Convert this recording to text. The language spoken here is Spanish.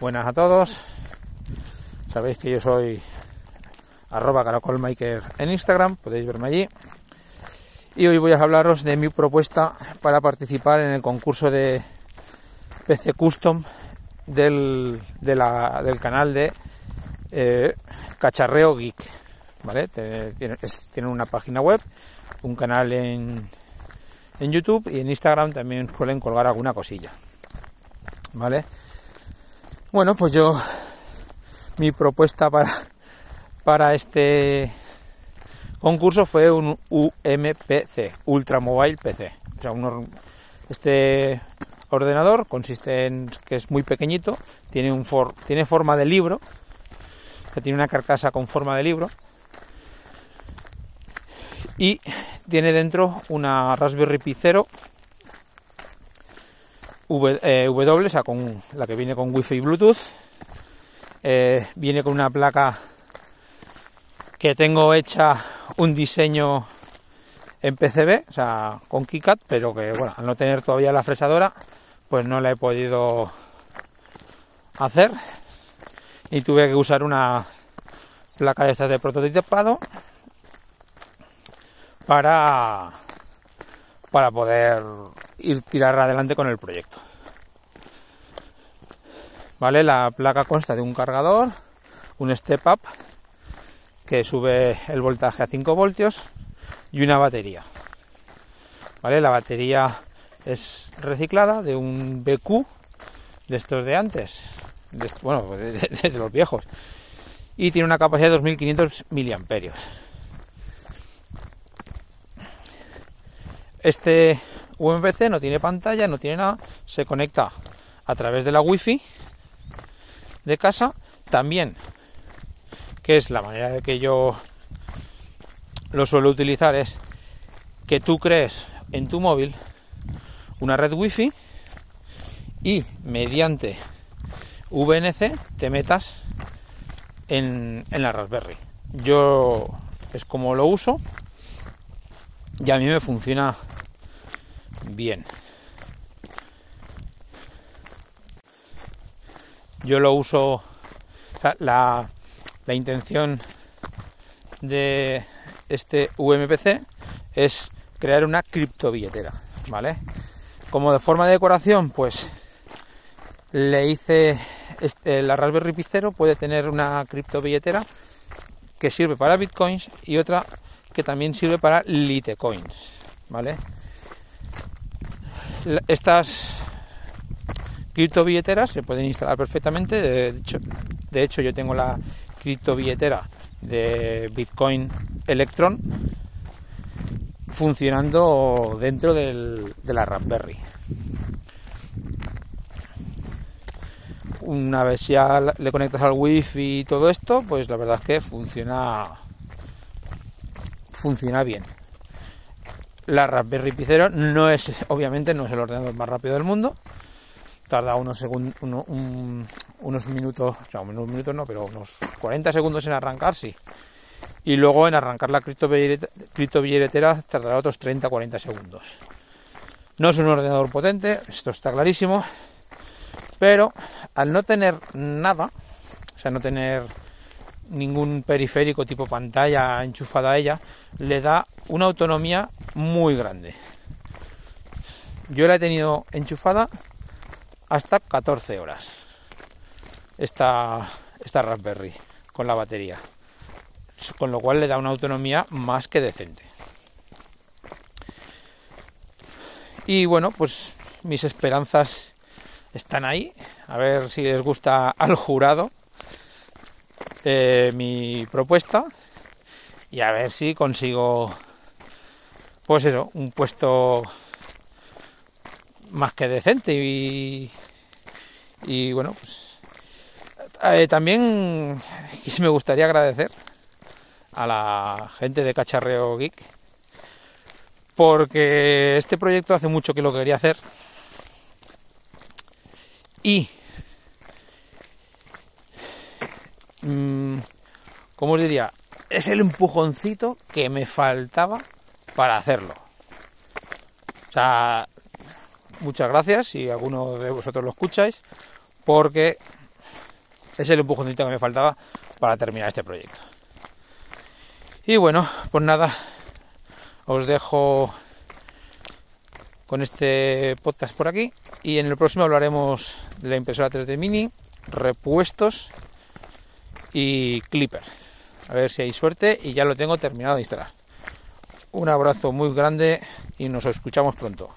Buenas a todos. Sabéis que yo soy arroba caracolmaker en Instagram, podéis verme allí. Y hoy voy a hablaros de mi propuesta para participar en el concurso de PC Custom del, del canal de eh, Cacharreo Geek. ¿Vale? Tienen una página web, un canal en, en YouTube y en Instagram también suelen colgar alguna cosilla. ¿Vale? Bueno, pues yo mi propuesta para, para este concurso fue un UMPC, Ultra Mobile PC. O sea, este ordenador consiste en que es muy pequeñito, tiene, un tiene forma de libro, que tiene una carcasa con forma de libro y tiene dentro una Raspberry Pi 0 eh, w, o sea, con la que viene con Wi-Fi y Bluetooth. Eh, viene con una placa que tengo hecha un diseño en PCB, o sea, con KiCad, pero que, bueno, al no tener todavía la fresadora, pues no la he podido hacer. Y tuve que usar una placa de estas de prototipado para para poder ir tirar adelante con el proyecto. Vale, la placa consta de un cargador, un step up que sube el voltaje a 5 voltios y una batería. Vale, la batería es reciclada de un BQ de estos de antes, bueno, de, los viejos, y tiene una capacidad de 2500 miliamperios. Este UMPC no tiene pantalla, no tiene nada, se conecta a través de la wifi de casa. También, que es la manera de que yo lo suelo utilizar, es que tú crees en tu móvil una red wifi y mediante VNC te metas en, en la Raspberry. Yo es como lo uso y a mí me funciona bien. Yo lo uso, la, la intención de este VMPC es crear una criptobilletera, ¿vale? Como de forma de decoración, pues le hice este, la Raspberry Pi 0 puede tener una criptobilletera que sirve para bitcoins y otra que también sirve para Litecoins, ¿vale? Estas criptobilleteras se pueden instalar perfectamente, de hecho, de hecho yo tengo la criptobilletera de Bitcoin Electron funcionando dentro del, de la Raspberry. Una vez ya le conectas al wifi y todo esto, pues la verdad es que funciona funciona bien. La Raspberry Pi 0 no es, obviamente, no es el ordenador más rápido del mundo. Tarda unos segundos, unos minutos, o sea, unos minutos no, pero unos 40 segundos en arrancar, sí. Y luego en arrancar la criptobilletera tardará otros 30-40 segundos. No es un ordenador potente, esto está clarísimo, pero al no tener nada, o sea, no tener ningún periférico tipo pantalla enchufada a ella, le da una autonomía muy grande. Yo la he tenido enchufada hasta 14 horas. Esta, esta Raspberry con la batería. Con lo cual le da una autonomía más que decente. Y bueno, pues mis esperanzas están ahí. A ver si les gusta al jurado eh, mi propuesta y a ver si consigo pues eso un puesto más que decente y, bueno pues eh, también me gustaría agradecer a la gente de Cacharreo Geek porque este proyecto hace mucho que lo quería hacer y mmm, ¿cómo os diría? Es el empujoncito que me faltaba para hacerlo. O sea, muchas gracias si alguno de vosotros lo escucháis, porque es el empujoncito que me faltaba para terminar este proyecto. Y bueno, pues nada, os dejo con este podcast por aquí y en el próximo hablaremos de la impresora 3D Mini, repuestos y clipper. A ver si hay suerte y ya lo tengo terminado de instalar. Un abrazo muy grande y nos escuchamos pronto.